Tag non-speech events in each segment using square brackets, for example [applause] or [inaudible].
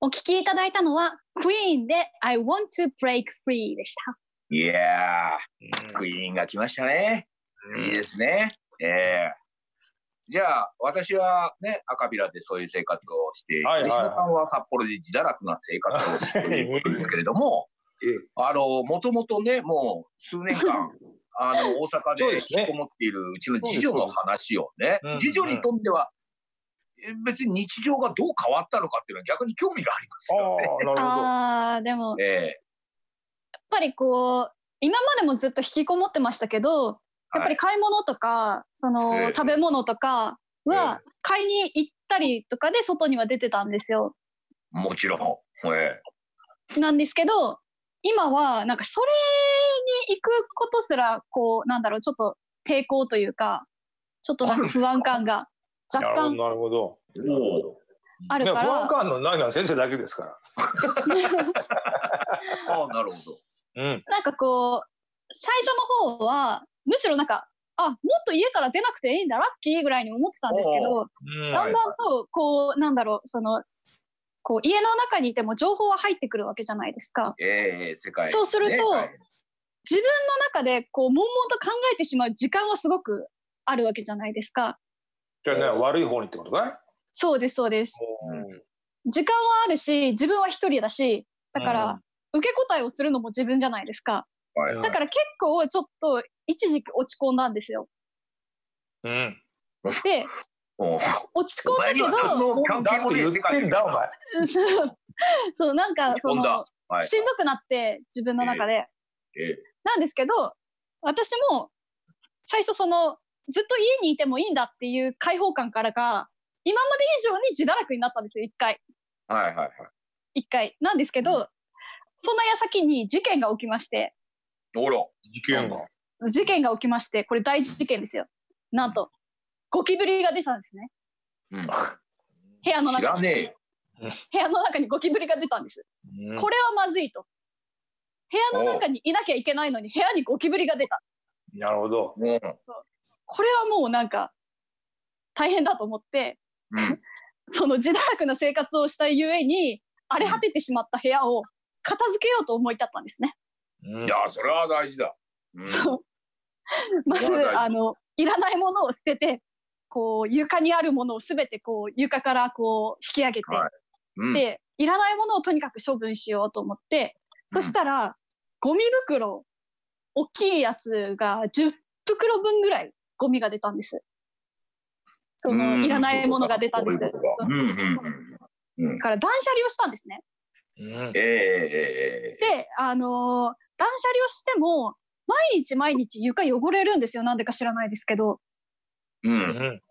お聞きいただいたのは、クイーンで I want to break free でした。いやー、クイーンが来ましたね。いいですね。ええじゃあ、私はね、赤ビラでそういう生活をして、はいはいはい。吉野さんは札幌で自堕落な生活をしているということですけれども、ええあの、もともとね、もう数年間、あの、大阪で引きこもっているうちの次女の話をねうん、次女にとっては、え別に日常がどう変わったのかっていうのは逆に興味がありますあよね。あ、なるほど。あー、でも、やっえぱりこう、今までもずっと引きこもってましたけど、やっぱり買い物とか、その、ええ食べ物とかは、買いに行ったりとかで外には出てたんですよ。えもちろん。えなんですけど、今は、なんかそれに行くことすら、こう、なんだろう、ちょっと抵抗というか、ちょっとなんか？不安感が若干なるほど。あるから、不安感のないのは先生だけですから。え [laughs] ああ、なるほど。うん。なんかこう、最初の方は、むしろなんか、あ、もっと家から出なくていいんだ、ラッキーぐらいに思ってたんですけど、うんだんだんと、こう、なんだろう、その、こう、家の中にいても情報は入ってくるわけじゃないですか。ええ世界、そうするとはい自分の中で、こう、悶々と考えてしまう時間はすごくあるわけじゃないですか。じゃあね、悪い方にってことかい？そうです、そうです。うん時間はあるし、自分は一人だし、だから、受け答えをするのも自分じゃないですか。はいうんだから結構ちょっと一時期落ち込んだんですよ。うん。で、[laughs] 落ち込んだけど、だって言ってんだ、お前。[laughs] そう、なんかその、はいしんどくなって自分の中で。ええなんですけど、私も最初その、ずっと家にいてもいいんだっていう解放感からか、今まで以上に自堕落になったんですよ、一回。はいはいはい。一回。なんですけど、その矢先に事件が起きまして、おら。事件が。事件が起きまして、これ大事件ですよ。なんと、ゴキブリが出たんですね。うん、部屋の知中に。らねえよ。部屋の中にゴキブリが出たんです。うんこれはまずいと。部屋の中にいなきゃいけないのに部屋にゴキブリが出た。なるほど。うん。これはもうなんか大変だと思って、うん。[laughs] その自堕落な生活をしたゆえに、荒れ果ててしまった部屋を片付けようと思い立ったんですね。うん。いや、それは大事だ。うん、そう。まず、あの、いらないものを捨てて、こう、床にあるものをすべてこう、床からこう、引き上げて、はい。うん、で、いらないものをとにかく処分しようと思って、そしたら、ゴミ袋、大きいやつが10袋分ぐらいゴミが出たんです。その、うんいらないものが出たんです。だから断捨離をしたんですね。うんええええええで、あのー断捨離をしても、毎日毎日床汚れるんですよ。なんでか知らないですけど。う。うんん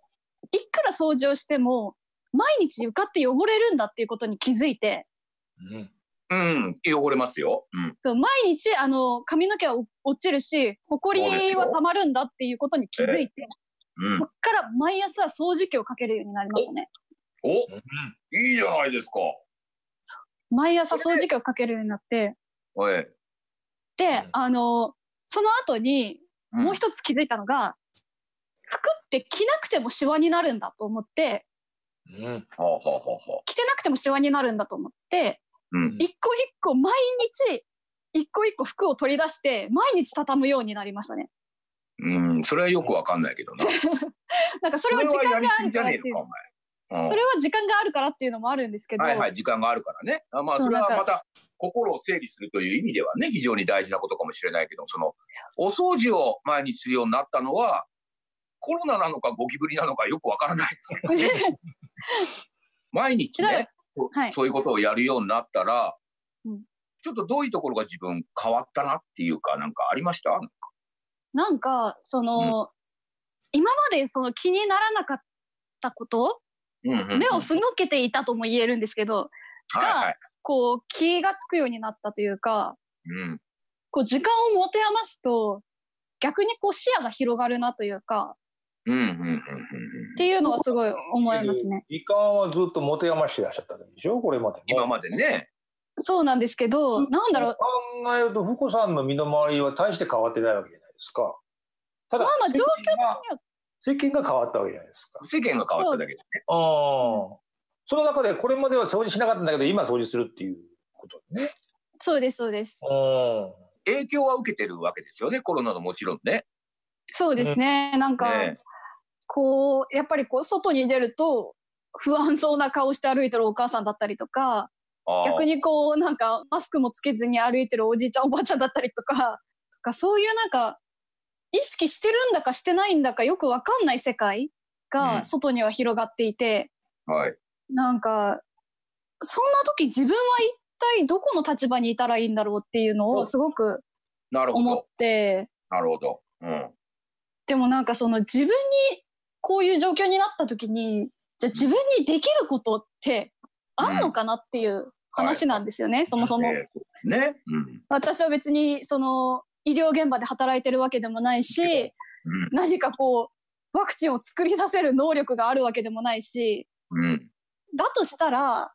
いくら掃除をしても、毎日床って汚れるんだっていうことに気づいて、うんうん。汚れますよ。うん。そう毎日あの髪の毛は落ちるし、ほこりはたまるんだっていうことに気づいて、うんそ。っから毎朝掃除機をかけるようになりましたね。おうんいいじゃないですか。毎朝掃除機をかけるようになって。でん、あの、その後にもう一一つ気づいたのが、服って着なくてもシワになるんだと思って、うんはあはあはあはあ。着てなくてもシワになるんだと思って、うん。一個一個毎日、一個一個服を取り出して、毎日畳むようになりましたね。うん。それはよくわかんないけどな。[laughs] なんかそれは時間があるからっていう。うんそれは時間があるからっていうのもあるんですけど、はいはい、時間があるからね。あまあ、それはまた、心を整理するという意味ではね、非常に大事なことかもしれないけど、その、お掃除を前にするようになったのは、コロナなのかゴキブリなのかよくわからないですけど、[laughs] 毎日ね、そはい。そういうことをやるようになったら、うん。ちょっとどういうところが自分変わったなっていうか、なんかありました？なんか、その、今までその気にならなかったこと、うんうんうん。目をすのけていたとも言えるんですけど、はいはい。こう気がつくようになったというか、うん。こう時間を持て余すと、逆にこう視野が広がるなというか、うんうんうんうんうんっていうのはすごい思いますね。時間はずっと持て余してらっしゃったんでしょ？これまでも今までね。そうなんですけど、なんだろう、考えると福さんの身の回りは大して変わってないわけじゃないですかただまあまあ状況世間が世間が変わったわけじゃないですか世間が変わっただけですね。ああその中でこれまでは掃除しなかったんだけど今掃除するっていうことね。そうです、そうです。うん。影響は受けてるわけですよね、コロナのもちろんね。そうですね。なんか、ねこう、やっぱりこう、外に出ると、不安そうな顔して歩いてるお母さんだったりとか、逆にこう、なんか、マスクもつけずに歩いてるおじいちゃん、おばあちゃんだったりとか、とか、そういうなんか、意識してるんだかしてないんだかよくわかんない世界うんが外には広がっていて、はい。なんか、そんな時自分は一体どこの立場にいたらいいんだろうっていうのをすごくなるほ思っど。て、なるほど。うん。でもなんかその自分にこういう状況になった時に、じゃあ自分にできることってあんのかなっていう話なんですよね、そもそも。えーそうですね。うん。私は別にその医療現場で働いてるわけでもないし、うん。何かこう、ワクチンを作り出せる能力があるわけでもないし、うん。だとしたら、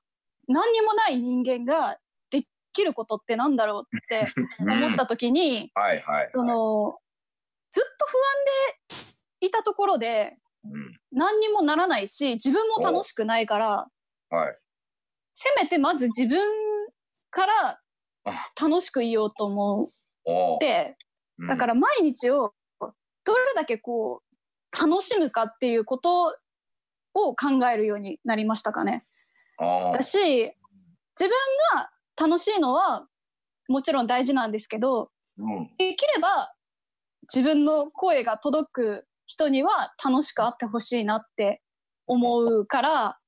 何にもない人間ができることってなんだろうって思った時に、はいはい。そ、の、ずっと不安でいたところで、うん。何にもならないし、自分も楽しくないから、はい。せめてまず自分から楽しくいようと思って、うんだから毎日をどれだけこう楽しむかっていうことを考えるようになりましたかね。だし自分が楽しいのはもちろん大事なんですけどうん。できれば自分の声が届く人には楽しくあってほしいなって思うから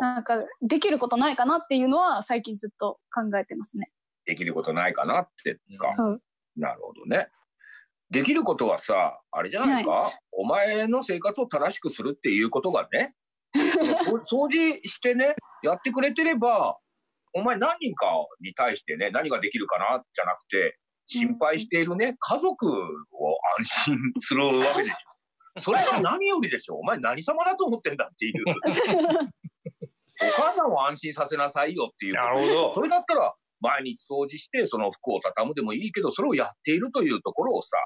なんかできることないかなっていうのは最近ずっと考えてますね。できることないかなってか。なるほどね。できることはさ、あれじゃないか、お前の生活を正しくするっていうことがね、そ [laughs] 掃除してね、やってくれてれば、お前何人かに対してね、何ができるかなじゃなくて、心配しているね、家族を安心するわけでしょ。それが何よりでしょ。お前何様だと思ってんだっていう。[laughs] お母さんを安心させなさいよっていうなるほどそれだったら、毎日掃除して、その服を畳むでもいいけど、それをやっているというところをさ、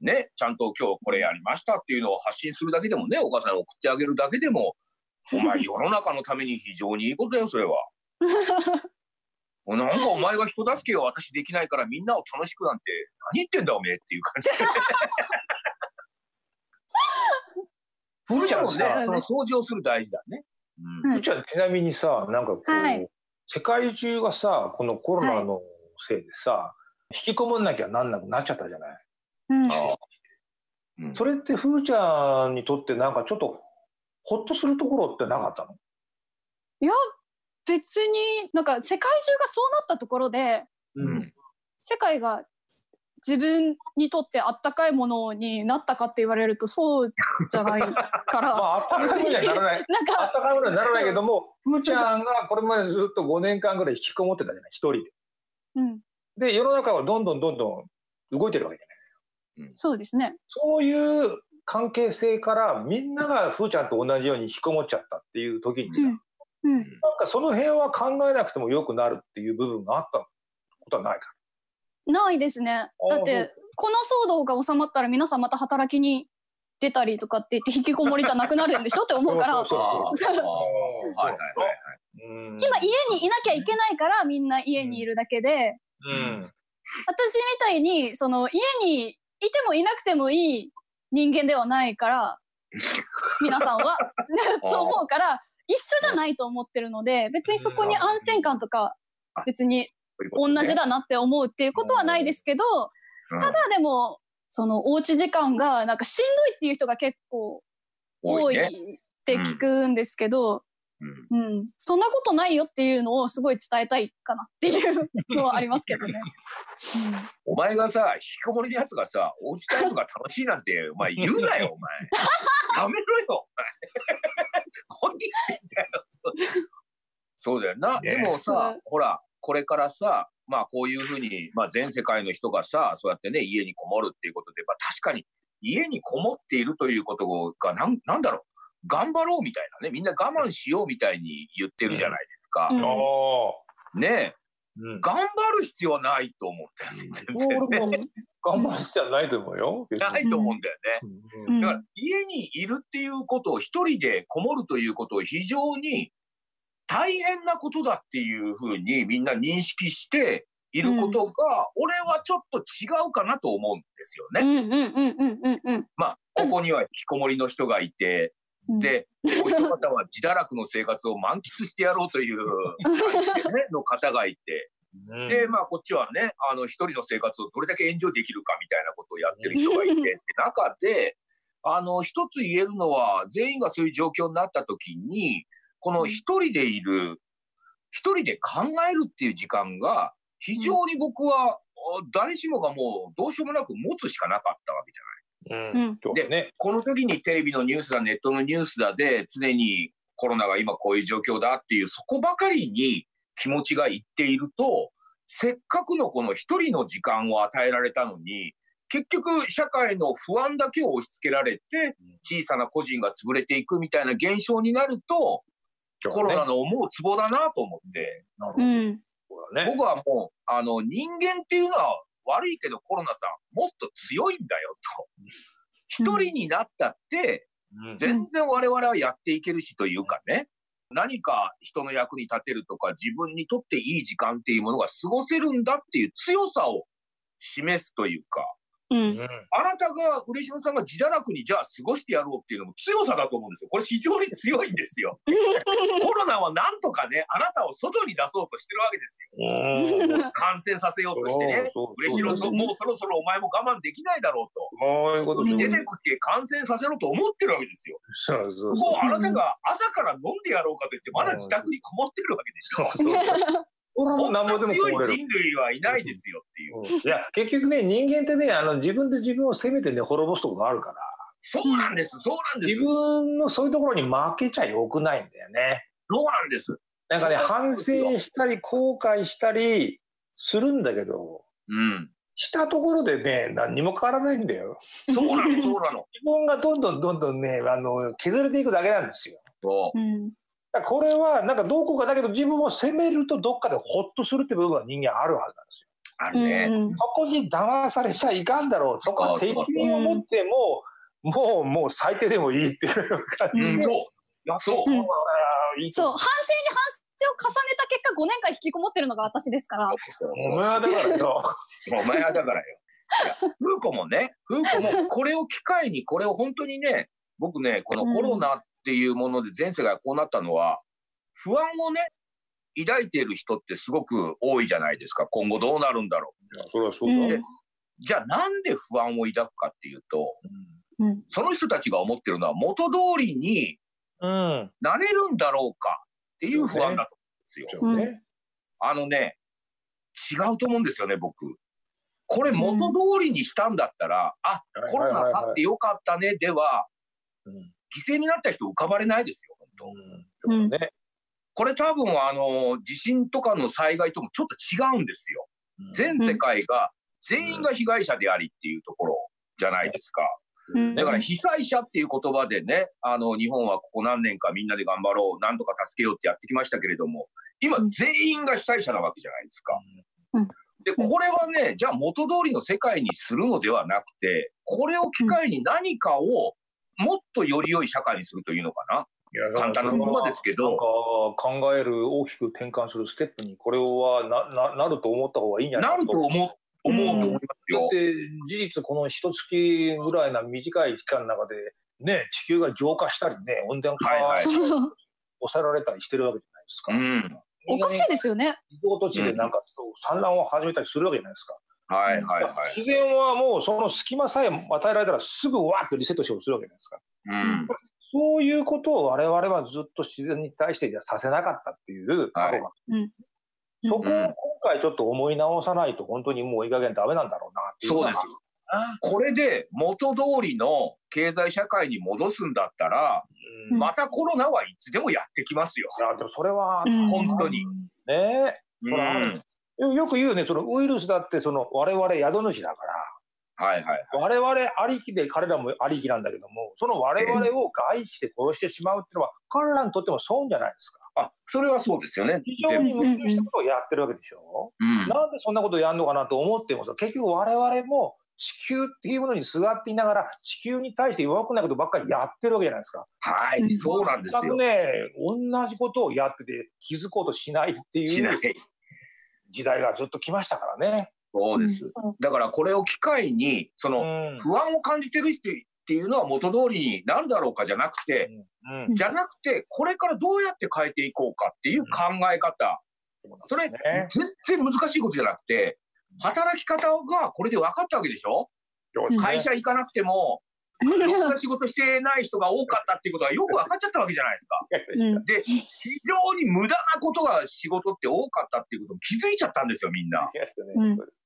ね、ちゃんと今日これやりましたっていうのを発信するだけでもね、お母さんに送ってあげるだけでも、お前世の中のために非常にいいことだよ、それは。[laughs] なんかお前が人助けを私できないからみんなを楽しくなんて何言ってんだおめえっていう感じ。ふーちゃんもね。その掃除をする大事だね。うん。はい。うちはちなみにさなんかこう、はい。世界中がさこのコロナのせいでさ、引きこもんなきゃなんなくなっちゃったじゃない？うん。それってふーちゃんにとってなんかちょっとほっとするところってなかったの？いや別になんか世界中がそうなったところでうん。世界が自分にとってあったかいものになったかって言われるとそうじゃないから、[laughs] まああったかいものにはならない。[laughs] なんあっかたかいものにはならないけどもふーちゃんがこれまでずっと5年間ぐらい引きこもってたじゃない一人で。うん。で世の中はどんどんどんどん動いてるわけじゃない。そうですね。そういう関係性からみんながふーちゃんと同じように引きこもっちゃったっていう時にさ、うん。うん。なんかその辺は考えなくてもよくなるっていう部分があったことはないかないですね。だってこの騒動が収まったら皆さんまた働きに出たりとかって言って引きこもりじゃなくなるんでしょって思うから。今家にいなきゃいけないからみんな家にいるだけで、うん。私みたいにその家にいてもいなくてもいい人間ではないから皆さんは。[laughs] と思うから一緒じゃないと思ってるので別にそこに安心感とか別に同じだなって思うっていうことはないですけどうんただでもそのおうち時間がなんかしんどいっていう人が結構多い。って聞くんですけど、うんうん、そんなことないよっていうのをすごい伝えたいかなっていうのはありますけどね。[laughs] お前がさ、引きこもりのやつがさ、おうちタイムが楽しいなんて、[laughs] お前言うなよ、お前。[laughs] やめろよ、お前。そうだよな。ねでもさうん、ほら、これからさ、まあこういうふうに、まあ全世界の人がさ、そうやってね、家にこもるっていうことで、まあ確かに家にこもっているということが、なんなんだろう、頑張ろうみたいなね、みんな我慢しようみたいに言ってるじゃないですか。うんあねえ、ーうん頑張る必要はないと思うんだよね、全然ね。頑張る必要はないと思うよ。[laughs] ないと思うんだよね。うんうんだから家にいるっていうことを一人でこもるということを非常に大変なことだっていうふうにみんな認識していることが、俺はちょっと違うかなと思うんですよね。うんうんうんうんうんうん。まあ、ここには引きこもりの人がいて、うん、で、お一方は自堕落の生活を満喫してやろうという、[laughs] ね、の方がいて、うん。で、まあ、こっちはね、あの、一人の生活をどれだけエンジョイできるかみたいなことをやってる人がいて、って中で、あの、一つ言えるのは、全員がそういう状況になった時に、この一人でいる、一人で考えるっていう時間が、非常に僕は、誰しもがもうどうしようもなく持つしかなかったわけじゃない。うんですね。この時にテレビのニュースだ、ネットのニュースだで、常にコロナが今こういう状況だっていう、そこばかりに気持ちがいっていると、せっかくのこの一人の時間を与えられたのに、結局社会の不安だけを押し付けられて、小さな個人が潰れていくみたいな現象になると、コロナの思うツボだなと思って、うん。僕はもう、あの、人間っていうのは悪いけどコロナさん、もっと強いんだよと。一人になったって、うん。全然我々はやっていけるしというかね、何か人の役に立てるとか、自分にとっていい時間っていうものが過ごせるんだっていう強さを示すというか、うん。うんあなたが、嬉野さんが自堕落にじゃあ過ごしてやろうっていうのも強さだと思うんですよ。これ非常に強いんですよ。[laughs] コロナはなんとかね、あなたを外に出そうとしてるわけですよ。うん感染させようとしてね。そうそう嬉野さん、そうもうそろそろお前も我慢できないだろうと。そういう出てきて感染させろと思ってるわけですよ。そうそうここあなたが朝から飲んでやろうかと言って、まだ自宅にこもってるわけでしょ。でも強い。人類はいないですよっていう。うんいや結局ね人間ってねあの自分で自分を責めてね滅ぼすところがあるからそうなんです、そうなんです自。分のそういうところに負けちゃよくないんだよね。そうなんです。なんかね反省したり後悔したりするんだけどうん。したところでね何にも変わらないんだよ。そうなの、そうなの。[laughs] 自分がどんどんどんどんねあの削れていくだけなんですよ。そうん。これはなんかどこかだけど自分を責めるとどっかでホッとするって部分は人間あるはずなんですよ。う。あるね。うんそこに騙されちゃいかんだろう。そこは責任を持ってもう、もう、もう最低でもいいっていう感じで。うん、そう。そう。反省に反省を重ねた結果、5年間引きこもってるのが私ですから。お前はだからよ。お前はだからよ。いや、フーコもね、フーコもこれを機会に、これを本当にね、僕ね、このコロナっていうもので全世界がこうなったのは、不安をね、抱いている人ってすごく多いじゃないですか。今後どうなるんだろそれはそううんだ。う。じゃあなんで不安を抱くかっていうと、うん。その人たちが思ってるのは元通りにうん。なれるんだろうかっていう不安だと思うんですよ。ね。あのね、違うと思うんですよね、僕。これ元通りにしたんだったら、あ、うんコロナ去ってよかったねでは、うん。犠牲になった人浮かばれないですよ、本当。うん。ね。これ多分、あの、地震とかの災害ともちょっと違うんですよ。全世界が、全員が被害者でありっていうところじゃないですか。うんだから被災者っていう言葉でね、あの、日本はここ何年かみんなで頑張ろう、なんとか助けようってやってきましたけれども、今うん全員が被災者なわけじゃないですか。うんで、これはね、じゃあ元通りの世界にするのではなくて、これを機会に何かをもっとより良い社会にするというのかな？いや簡単な言葉ですけどなんか考える大きく転換するステップにこれはなななると思った方がいいんじゃなないるかと思う、思うと思いますよ。だって事実この一月ぐらいな短い期間の中でね地球が浄化したりね温暖化はいはいそう抑えられたりしてるわけじゃないですか。うん。おかしいですよね。異常土地でなんかそう産卵を始めたりするわけじゃないですか。はいはいはい。自然はもうその隙間さえ与えられたらすぐわーっとリセットしようとするわけじゃないですか。うん。そういうことを我々はずっと自然に対してじゃさせなかったっていう過去が、うんそこを今回ちょっと思い直さないと本当にもういい加減ダメなんだろうなっていうそうです。これで元通りの経済社会に戻すんだったら、うんまたコロナはいつでもやってきますよ。いやでもそれは、うん本当にねうん。そらはいよよく言うよねそのウイルスだってその我々宿主だかはい。ら我々ありきで彼らもありきなんだけどもその我々を害して殺してしまうっていうのは彼らにとっても損じゃないですかあ、それはそうですよね。非常に矛盾したことをやってるわけでしょ、うん。なんでそんなことをやるのかなと思ってもさ結局我々も地球っていうものにすがっていながら地球に対して弱くないことばっかりやってるわけじゃないですか。はい、うんそうなんですよ。全くね同じことをやってて気づこうとしないっていうしない。時代がずっと来ましたからね。そうです。だからこれを機会に、そのうん。不安を感じてる人っていうのは元通りになるだろうかじゃなくて、うん。じゃなくて、これからどうやって変えていこうかっていう考え方。それ、ね。全然難しいことじゃなくて、働き方がこれで分かったわけでしょ？会社行かなくても、ろくな仕事してない人が多かったっていうことがよく分かっちゃったわけじゃないですか。うん。で、非常に無駄なことが仕事って多かったっていうことに気づいちゃったんですよ、みんな。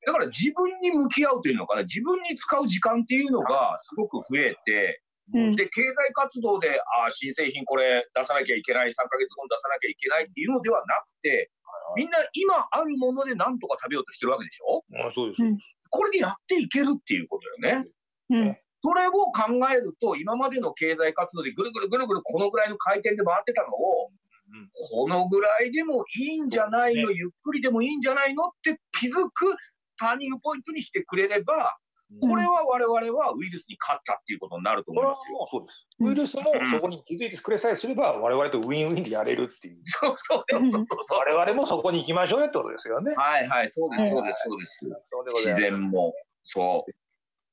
だから自分に向き合うというのかな、自分に使う時間っていうのがすごく増えて、うん。で、経済活動で、ああ、新製品これ出さなきゃいけない、3ヶ月後に出さなきゃいけないっていうのではなくて、みんな今あるもので何とか食べようとしてるわけでしょ？うんそうです。これでやっていけるっていうことだよね。うんそれを考えると、今までの経済活動でぐるぐるぐるぐるこのぐらいの回転で回ってたのを、うんこのぐらいでもいいんじゃないの、ゆっくりでもいいんじゃないの？って気づくターニングポイントにしてくれれば、これは我々はウイルスに勝ったっていうことになると思いますよ。そうです。ウイルスもそこに気づいてくれさえすれば、我々とウィンウィンでやれるっていう。そうそうそうそうそう。我々もそこに行きましょうよってことですよね。はいはい、そうです、そうです、そうです。自然も。そ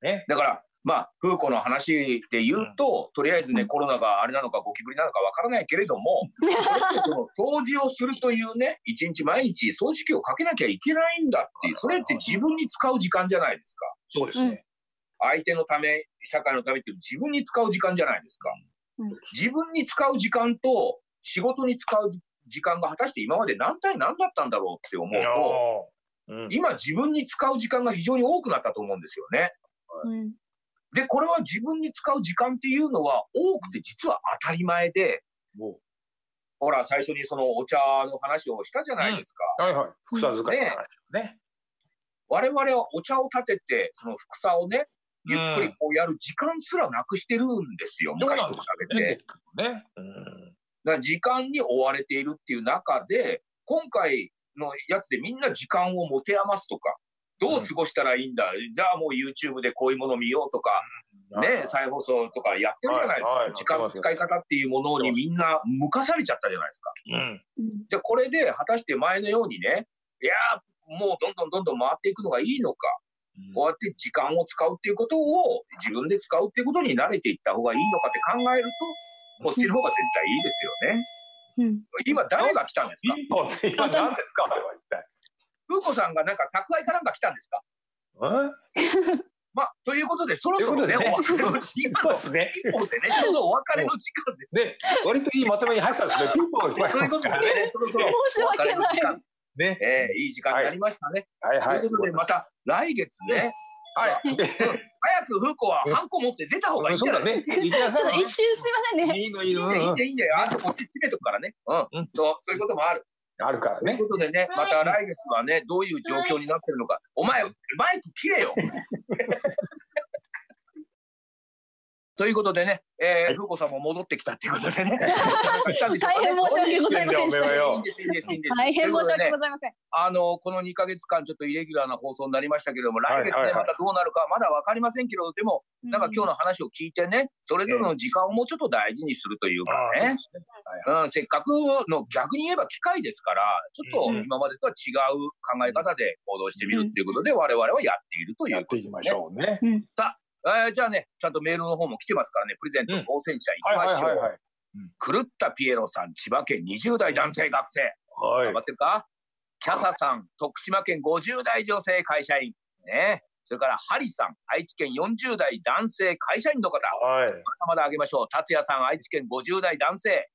う。ね。だから、まあ、フーコの話で言うと、とりあえずね、うん。コロナがあれなのかゴキブリなのかわからないけれども、[laughs] その掃除をするというね、一日毎日掃除機をかけなきゃいけないんだっていう、それって自分に使う時間じゃないですか。そうですね。相手のため、社会のためっていう自分に使う時間じゃないですか。うん。自分に使う時間と仕事に使う時間が果たして今まで何対何だったんだろうって思うと、うん。今自分に使う時間が非常に多くなったと思うんですよね。うんで、これは自分に使う時間っていうのは多くて実は当たり前で、もほら、最初にそのお茶の話をしたじゃないですか。うはいはい。草使いの話をね。我々はお茶を立てて、その副さをね、ゆっくりこうやる時間すらなくしてるんですよ、昔と比べて。ね。ね。うんだから時間に追われているっていう中で、今回のやつでみんな時間を持て余すとか、どう過ごしたらいいんだ、じゃあもう YouTube でこういうもの見ようとか、ね、再放送とかやってるじゃないですか。はいはい時間の使い方っていうものにみんな向かされちゃったじゃないですか。じゃあこれで果たして前のようにね、いやーもうどんどんどんどん回っていくのがいいのか、こうやって時間を使うっていうことを自分で使うっていうことに慣れていった方がいいのかって考えると、こっちの方が絶対いいですよね。うん。今誰が来たんですか？今何ですか？あれは一体。風子さんがなんか宅配かなんか来たんですかうんまあ、ということで、そろそろね、というお別れの時間ですね。ピンポンでね、ちょうどお別れの時間です。で、割といいまとめに入ったんですけど、ピンポンが聞こえそういうことでますからね。そろそろ申し訳ないお別れの時間ね。ええいい時間になりましたね。はいはい。ということで、また来月ね、はい。早く風子はハンコ持って出た方がいいんじゃないそうだね。ちょっと一瞬すいませんね。いいのいいの。いいね、いいんね、いいね。あとこっち閉めとくからね。うんそう、そういうこともある。あるからねという。ことでね、また来月はね、どういう状況になってるのか。お前、マイク切れよ。ということでね、えー、はい風子さんも戻ってきたっていうことでね。[laughs] 大変申し訳ございませんでした。大変申し訳ございません。あの、この2ヶ月間、ちょっとイレギュラーな放送になりましたけれども、来月ね、はいはいはいまたどうなるか、まだわかりませんけど、でも、なんか今日の話を聞いてね、それぞれの時間をもうちょっと大事にするというかね、うん、せっかくの逆に言えば機会ですから、ちょっとうん今までとは違う考え方で行動してみるっていうことで、我々はやっているということやっていきましょうね。えーじゃあね、ちゃんとメールの方も来てますからね、プレゼントうん当選者いきはいましょう。狂ったピエロさん、千葉県20代男性学生。はい頑張ってるか？キャサさん、徳島県50代女性会社員。ね。それから、ハリさん、愛知県40代男性会社員の方。はい。まだまだあげましょう。達也さん、愛知県50代男性。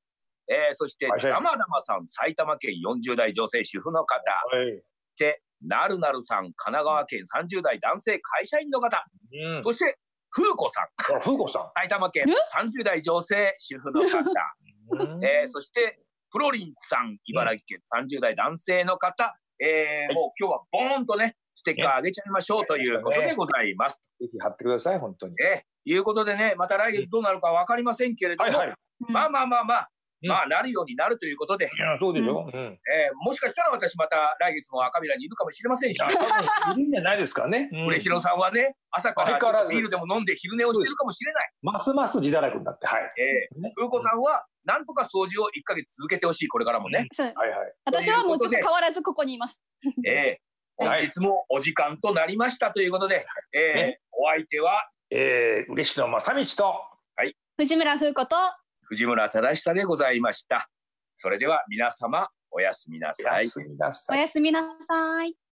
えーそして、ダマダマさん、埼玉県40代女性主婦の方。はい。で、なるなるさん、神奈川県30代男性会社員の方。うん。そして、風子さん、あ、風子さ埼玉県30代女性主婦の方。ん。えーそして、プロリンさん、茨城県30代男性の方、えーはいもう今日はボーンとね、ステッカーあげちゃいましょうということでございます。ぜひ貼ってください、本当に。えーいうことでね、また来月どうなるかわかりませんけれども、はいはい。まあまあまあまあ、うんまあなるようになるということで、いやそうでしょ。うん。えーもしかしたら私また来月も赤ビラにいるかもしれませんし。[laughs] いるんじゃないですかね。うん。嬉野さんはね、朝からビールでも飲んで昼寝をしてるかもしれない。ますます自堕落になって、はい。えーね。風子さんはなんとか掃除を1ヶ月続けてほしい、これからもね。はいはい。私はもうずっと変わらずここにいます。[laughs] えーはい。本日もお時間となりましたということで、えーね。お相手は？えー、嬉野正道と、藤村風子と藤村忠久でございました。それでは皆様おやすみなおさいや。すみなさいお。やすみなさい。